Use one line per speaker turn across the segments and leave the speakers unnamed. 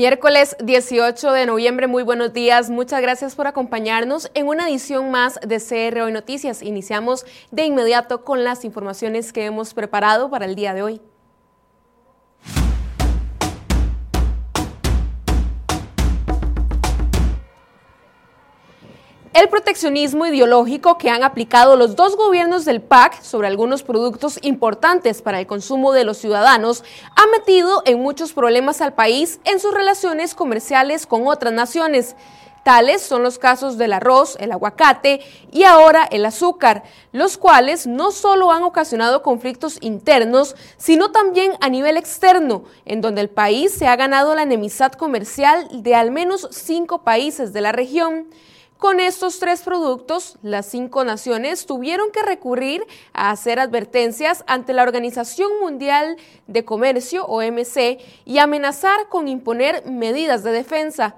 Miércoles 18 de noviembre, muy buenos días. Muchas gracias por acompañarnos en una edición más de CR Noticias. Iniciamos de inmediato con las informaciones que hemos preparado para el día de hoy. El proteccionismo ideológico que han aplicado los dos gobiernos del PAC sobre algunos productos importantes para el consumo de los ciudadanos ha metido en muchos problemas al país en sus relaciones comerciales con otras naciones. Tales son los casos del arroz, el aguacate y ahora el azúcar, los cuales no solo han ocasionado conflictos internos, sino también a nivel externo, en donde el país se ha ganado la enemistad comercial de al menos cinco países de la región. Con estos tres productos, las cinco naciones tuvieron que recurrir a hacer advertencias ante la Organización Mundial de Comercio, OMC, y amenazar con imponer medidas de defensa.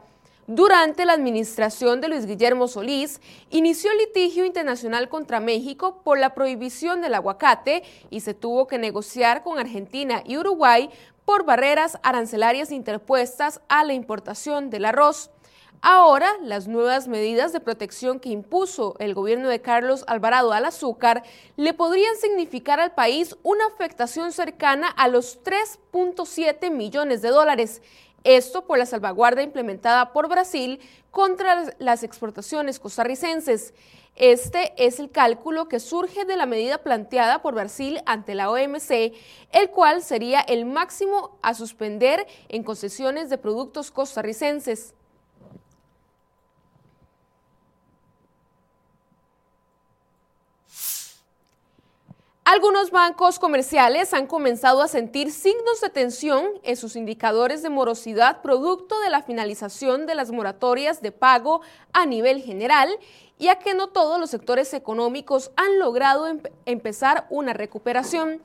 Durante la administración de Luis Guillermo Solís, inició el litigio internacional contra México por la prohibición del aguacate y se tuvo que negociar con Argentina y Uruguay por barreras arancelarias interpuestas a la importación del arroz. Ahora, las nuevas medidas de protección que impuso el gobierno de Carlos Alvarado al azúcar le podrían significar al país una afectación cercana a los 3.7 millones de dólares. Esto por la salvaguarda implementada por Brasil contra las exportaciones costarricenses. Este es el cálculo que surge de la medida planteada por Brasil ante la OMC, el cual sería el máximo a suspender en concesiones de productos costarricenses. Algunos bancos comerciales han comenzado a sentir signos de tensión en sus indicadores de morosidad producto de la finalización de las moratorias de pago a nivel general, ya que no todos los sectores económicos han logrado empezar una recuperación.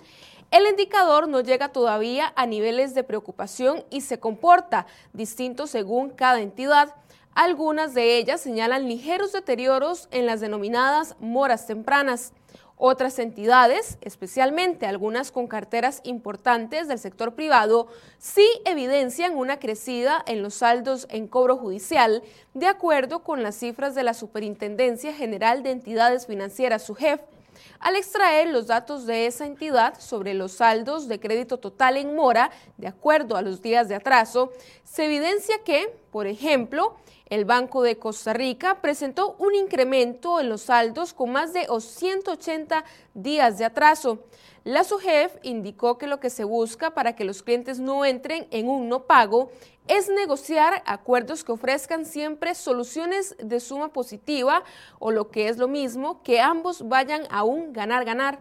El indicador no llega todavía a niveles de preocupación y se comporta distinto según cada entidad. Algunas de ellas señalan ligeros deterioros en las denominadas moras tempranas. Otras entidades, especialmente algunas con carteras importantes del sector privado, sí evidencian una crecida en los saldos en cobro judicial, de acuerdo con las cifras de la Superintendencia General de Entidades Financieras, SUGEF. Al extraer los datos de esa entidad sobre los saldos de crédito total en mora, de acuerdo a los días de atraso, se evidencia que, por ejemplo, el Banco de Costa Rica presentó un incremento en los saldos con más de 180 días de atraso. La SUGEF indicó que lo que se busca para que los clientes no entren en un no pago es negociar acuerdos que ofrezcan siempre soluciones de suma positiva o lo que es lo mismo, que ambos vayan a un ganar-ganar.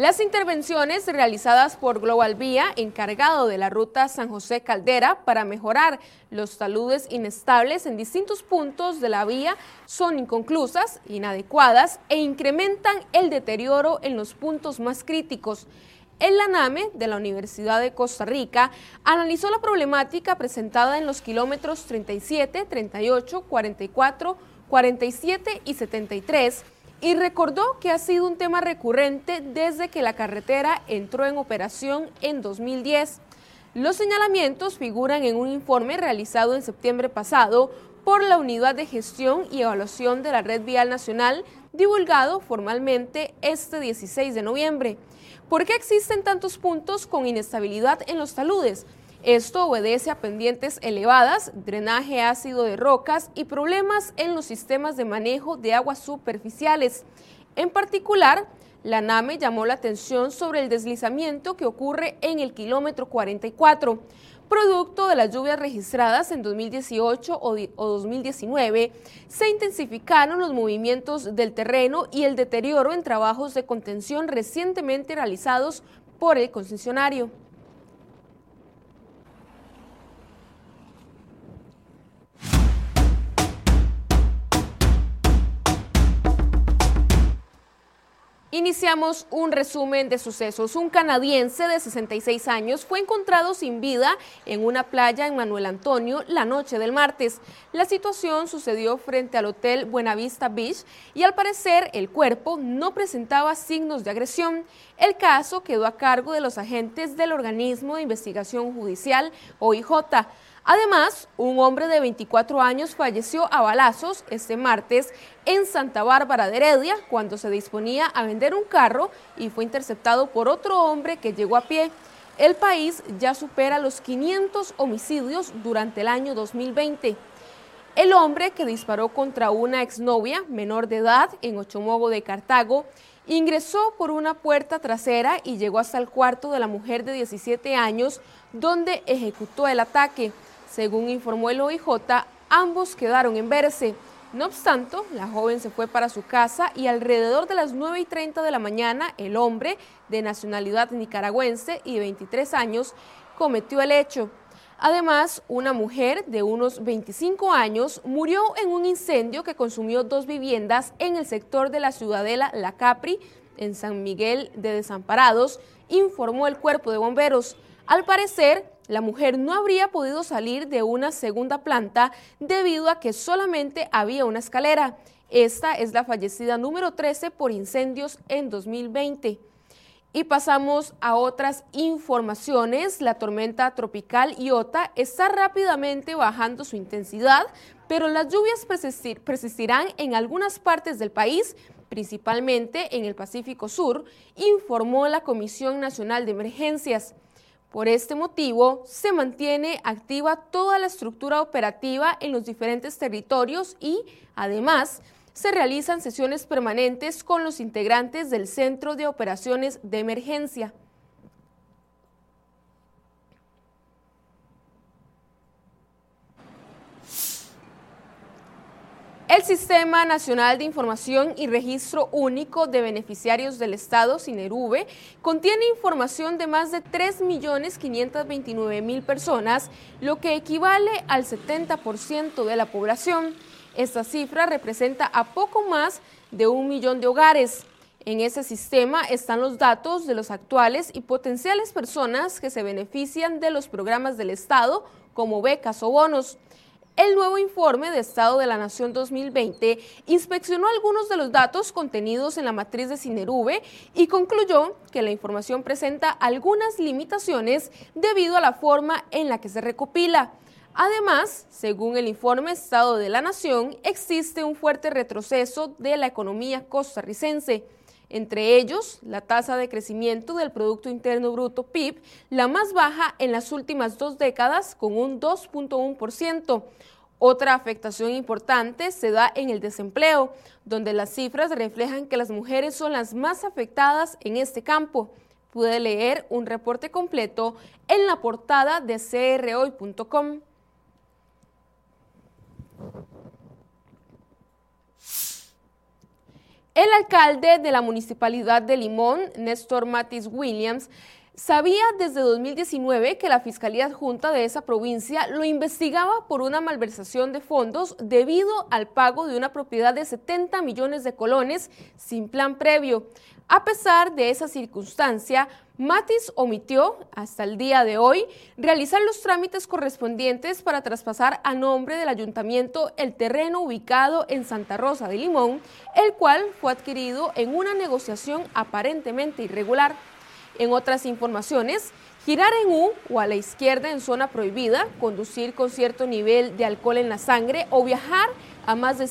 Las intervenciones realizadas por Global Vía, encargado de la ruta San José Caldera, para mejorar los taludes inestables en distintos puntos de la vía, son inconclusas, inadecuadas e incrementan el deterioro en los puntos más críticos. El ANAME de la Universidad de Costa Rica analizó la problemática presentada en los kilómetros 37, 38, 44, 47 y 73 y recordó que ha sido un tema recurrente desde que la carretera entró en operación en 2010. Los señalamientos figuran en un informe realizado en septiembre pasado por la Unidad de Gestión y Evaluación de la Red Vial Nacional, divulgado formalmente este 16 de noviembre. ¿Por qué existen tantos puntos con inestabilidad en los taludes? Esto obedece a pendientes elevadas, drenaje ácido de rocas y problemas en los sistemas de manejo de aguas superficiales. En particular, la NAME llamó la atención sobre el deslizamiento que ocurre en el kilómetro 44. Producto de las lluvias registradas en 2018 o 2019, se intensificaron los movimientos del terreno y el deterioro en trabajos de contención recientemente realizados por el concesionario. Iniciamos un resumen de sucesos. Un canadiense de 66 años fue encontrado sin vida en una playa en Manuel Antonio la noche del martes. La situación sucedió frente al hotel Buenavista Beach y al parecer el cuerpo no presentaba signos de agresión. El caso quedó a cargo de los agentes del organismo de investigación judicial OIJ. Además, un hombre de 24 años falleció a balazos este martes en Santa Bárbara de Heredia cuando se disponía a vender un carro y fue interceptado por otro hombre que llegó a pie. El país ya supera los 500 homicidios durante el año 2020. El hombre que disparó contra una exnovia menor de edad en Ochomogo de Cartago ingresó por una puerta trasera y llegó hasta el cuarto de la mujer de 17 años donde ejecutó el ataque. Según informó el OIJ, ambos quedaron en verse. No obstante, la joven se fue para su casa y alrededor de las 9 y 30 de la mañana, el hombre, de nacionalidad nicaragüense y de 23 años, cometió el hecho. Además, una mujer de unos 25 años murió en un incendio que consumió dos viviendas en el sector de la ciudadela La Capri, en San Miguel de Desamparados, informó el cuerpo de bomberos. Al parecer, la mujer no habría podido salir de una segunda planta debido a que solamente había una escalera. Esta es la fallecida número 13 por incendios en 2020. Y pasamos a otras informaciones. La tormenta tropical Iota está rápidamente bajando su intensidad, pero las lluvias persistirán en algunas partes del país, principalmente en el Pacífico Sur, informó la Comisión Nacional de Emergencias. Por este motivo, se mantiene activa toda la estructura operativa en los diferentes territorios y, además, se realizan sesiones permanentes con los integrantes del Centro de Operaciones de Emergencia. El Sistema Nacional de Información y Registro Único de Beneficiarios del Estado, SINERUVE, contiene información de más de 3.529.000 personas, lo que equivale al 70% de la población. Esta cifra representa a poco más de un millón de hogares. En ese sistema están los datos de los actuales y potenciales personas que se benefician de los programas del Estado, como becas o bonos. El nuevo informe de Estado de la Nación 2020 inspeccionó algunos de los datos contenidos en la matriz de Cinerube y concluyó que la información presenta algunas limitaciones debido a la forma en la que se recopila. Además, según el informe Estado de la Nación, existe un fuerte retroceso de la economía costarricense entre ellos la tasa de crecimiento del Producto Interno Bruto PIB, la más baja en las últimas dos décadas, con un 2.1%. Otra afectación importante se da en el desempleo, donde las cifras reflejan que las mujeres son las más afectadas en este campo. Puede leer un reporte completo en la portada de crhoy.com. El alcalde de la municipalidad de Limón, Néstor Matis Williams, sabía desde 2019 que la Fiscalía Adjunta de esa provincia lo investigaba por una malversación de fondos debido al pago de una propiedad de 70 millones de colones sin plan previo. A pesar de esa circunstancia, Matis omitió, hasta el día de hoy, realizar los trámites correspondientes para traspasar a nombre del ayuntamiento el terreno ubicado en Santa Rosa de Limón, el cual fue adquirido en una negociación aparentemente irregular. En otras informaciones, girar en U o a la izquierda en zona prohibida, conducir con cierto nivel de alcohol en la sangre o viajar a más de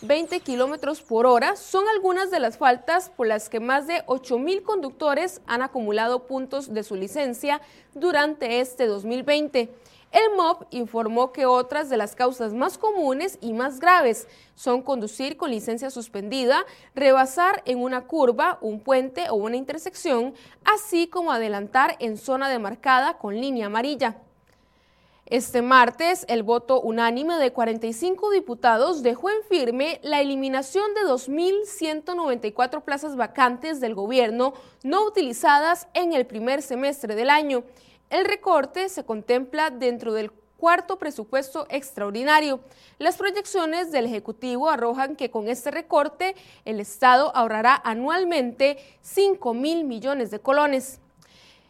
120 kilómetros por hora son algunas de las faltas por las que más de 8 mil conductores han acumulado puntos de su licencia durante este 2020. El MOB informó que otras de las causas más comunes y más graves son conducir con licencia suspendida, rebasar en una curva, un puente o una intersección, así como adelantar en zona demarcada con línea amarilla. Este martes, el voto unánime de 45 diputados dejó en firme la eliminación de 2.194 plazas vacantes del gobierno no utilizadas en el primer semestre del año el recorte se contempla dentro del cuarto presupuesto extraordinario. Las proyecciones del Ejecutivo arrojan que con este recorte el Estado ahorrará anualmente 5 mil millones de colones.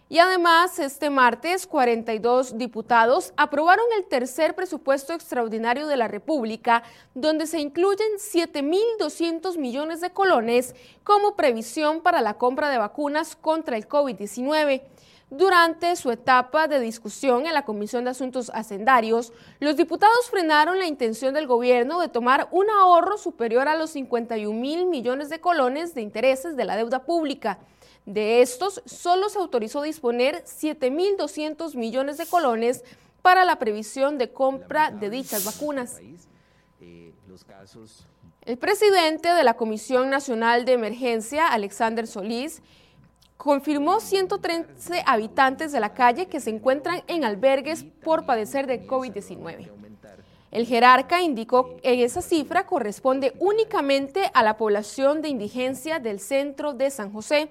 Y además, este martes, 42 diputados aprobaron el tercer presupuesto extraordinario de la República, donde se incluyen 7.200 millones de colones como previsión para la compra de vacunas contra el COVID-19. Durante su etapa de discusión en la Comisión de Asuntos Hacendarios, los diputados frenaron la intención del gobierno de tomar un ahorro superior a los 51 mil millones de colones de intereses de la deuda pública. De estos, solo se autorizó disponer 7.200 millones de colones para la previsión de compra de dichas vacunas. El presidente de la Comisión Nacional de Emergencia, Alexander Solís, confirmó 113 habitantes de la calle que se encuentran en albergues por padecer de COVID-19. El jerarca indicó que esa cifra corresponde únicamente a la población de indigencia del centro de San José,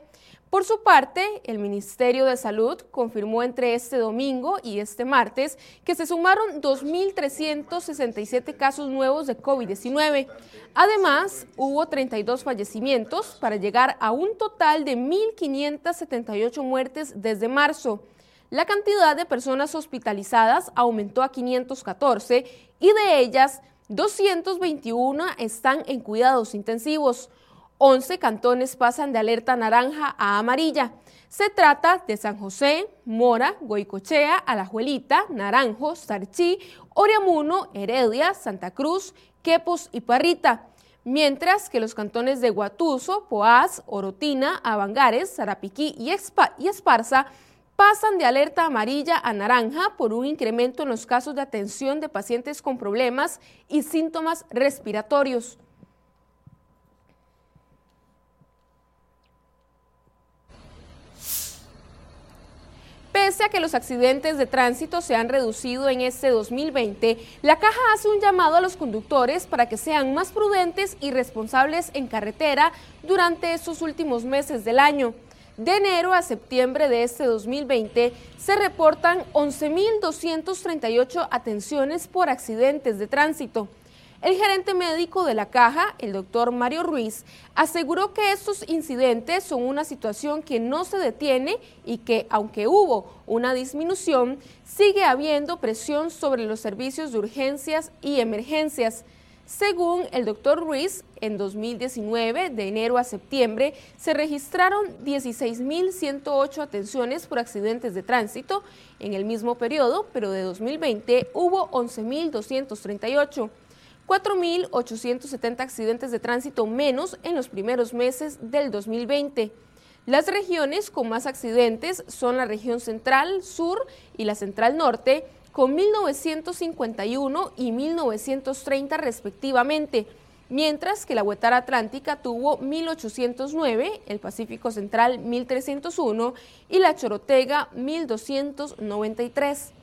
por su parte, el Ministerio de Salud confirmó entre este domingo y este martes que se sumaron 2.367 casos nuevos de COVID-19. Además, hubo 32 fallecimientos para llegar a un total de 1.578 muertes desde marzo. La cantidad de personas hospitalizadas aumentó a 514 y de ellas 221 están en cuidados intensivos. 11 cantones pasan de alerta naranja a amarilla. Se trata de San José, Mora, Goicochea, Alajuelita, Naranjo, Sarchí, Oriamuno, Heredia, Santa Cruz, Quepos y Parrita. Mientras que los cantones de Guatuso, Poás, Orotina, Avangares, Zarapiquí y, y Esparza pasan de alerta amarilla a naranja por un incremento en los casos de atención de pacientes con problemas y síntomas respiratorios. Pese a que los accidentes de tránsito se han reducido en este 2020, la caja hace un llamado a los conductores para que sean más prudentes y responsables en carretera durante estos últimos meses del año. De enero a septiembre de este 2020 se reportan 11.238 atenciones por accidentes de tránsito. El gerente médico de la caja, el doctor Mario Ruiz, aseguró que estos incidentes son una situación que no se detiene y que, aunque hubo una disminución, sigue habiendo presión sobre los servicios de urgencias y emergencias. Según el doctor Ruiz, en 2019, de enero a septiembre, se registraron 16.108 atenciones por accidentes de tránsito en el mismo periodo, pero de 2020 hubo 11.238. 4.870 accidentes de tránsito menos en los primeros meses del 2020. Las regiones con más accidentes son la región central, sur y la central norte, con 1951 y 1930 respectivamente, mientras que la Huetara Atlántica tuvo 1809, el Pacífico Central 1301 y la Chorotega 1293.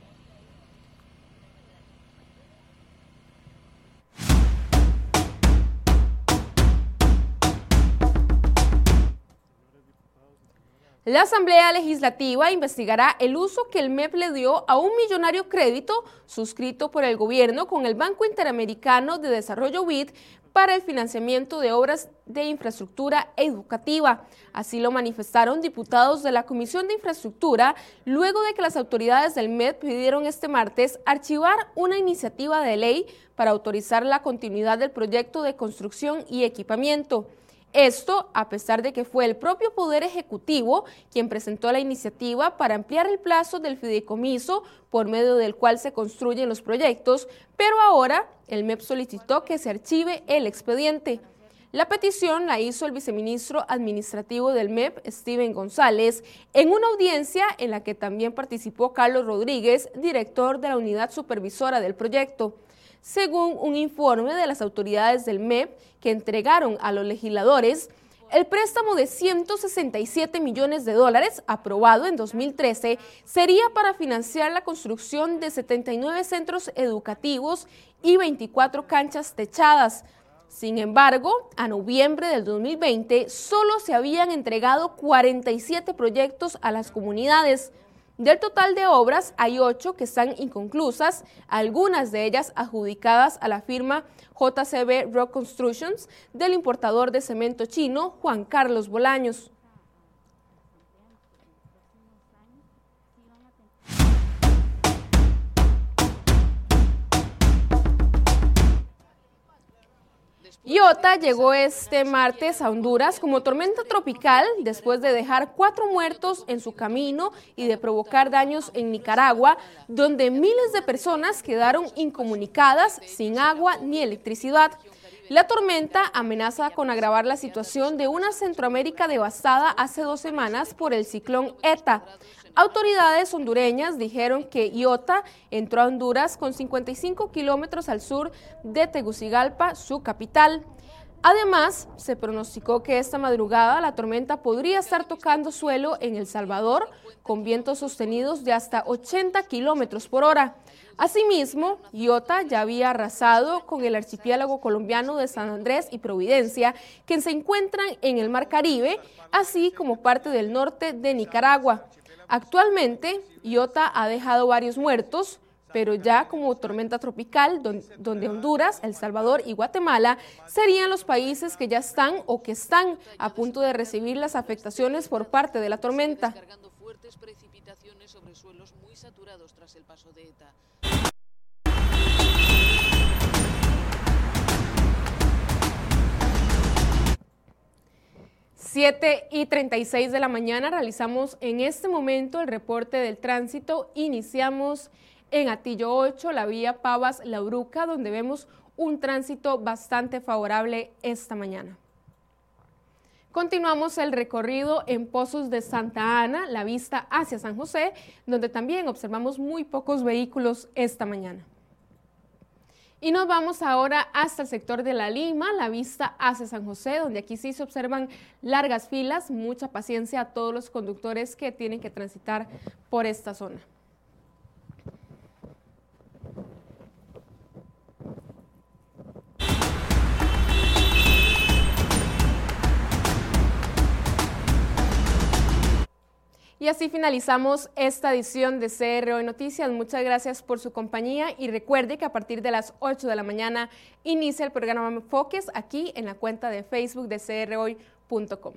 La Asamblea Legislativa investigará el uso que el MEP le dio a un millonario crédito suscrito por el gobierno con el Banco Interamericano de Desarrollo BID para el financiamiento de obras de infraestructura educativa. Así lo manifestaron diputados de la Comisión de Infraestructura luego de que las autoridades del MEP pidieron este martes archivar una iniciativa de ley para autorizar la continuidad del proyecto de construcción y equipamiento. Esto a pesar de que fue el propio Poder Ejecutivo quien presentó la iniciativa para ampliar el plazo del fideicomiso por medio del cual se construyen los proyectos, pero ahora el MEP solicitó que se archive el expediente. La petición la hizo el viceministro administrativo del MEP, Steven González, en una audiencia en la que también participó Carlos Rodríguez, director de la unidad supervisora del proyecto según un informe de las autoridades del MEP que entregaron a los legisladores, el préstamo de 167 millones de dólares aprobado en 2013 sería para financiar la construcción de 79 centros educativos y 24 canchas techadas. Sin embargo, a noviembre del 2020 solo se habían entregado 47 proyectos a las comunidades. Del total de obras, hay ocho que están inconclusas, algunas de ellas adjudicadas a la firma JCB Rock Constructions del importador de cemento chino Juan Carlos Bolaños. Iota llegó este martes a Honduras como tormenta tropical después de dejar cuatro muertos en su camino y de provocar daños en Nicaragua, donde miles de personas quedaron incomunicadas, sin agua ni electricidad. La tormenta amenaza con agravar la situación de una Centroamérica devastada hace dos semanas por el ciclón ETA. Autoridades hondureñas dijeron que Iota entró a Honduras con 55 kilómetros al sur de Tegucigalpa, su capital. Además, se pronosticó que esta madrugada la tormenta podría estar tocando suelo en El Salvador con vientos sostenidos de hasta 80 kilómetros por hora. Asimismo, Iota ya había arrasado con el archipiélago colombiano de San Andrés y Providencia, que se encuentran en el Mar Caribe, así como parte del norte de Nicaragua. Actualmente, Iota ha dejado varios muertos, pero ya como tormenta tropical, donde Honduras, El Salvador y Guatemala serían los países que ya están o que están a punto de recibir las afectaciones por parte de la tormenta. 7 y 36 de la mañana realizamos en este momento el reporte del tránsito. Iniciamos en Atillo 8, la vía Pavas-La Bruca, donde vemos un tránsito bastante favorable esta mañana. Continuamos el recorrido en Pozos de Santa Ana, la vista hacia San José, donde también observamos muy pocos vehículos esta mañana. Y nos vamos ahora hasta el sector de La Lima, la vista hacia San José, donde aquí sí se observan largas filas, mucha paciencia a todos los conductores que tienen que transitar por esta zona. Y así finalizamos esta edición de CR Hoy Noticias. Muchas gracias por su compañía y recuerde que a partir de las 8 de la mañana inicia el programa Foques aquí en la cuenta de Facebook de crhoy.com.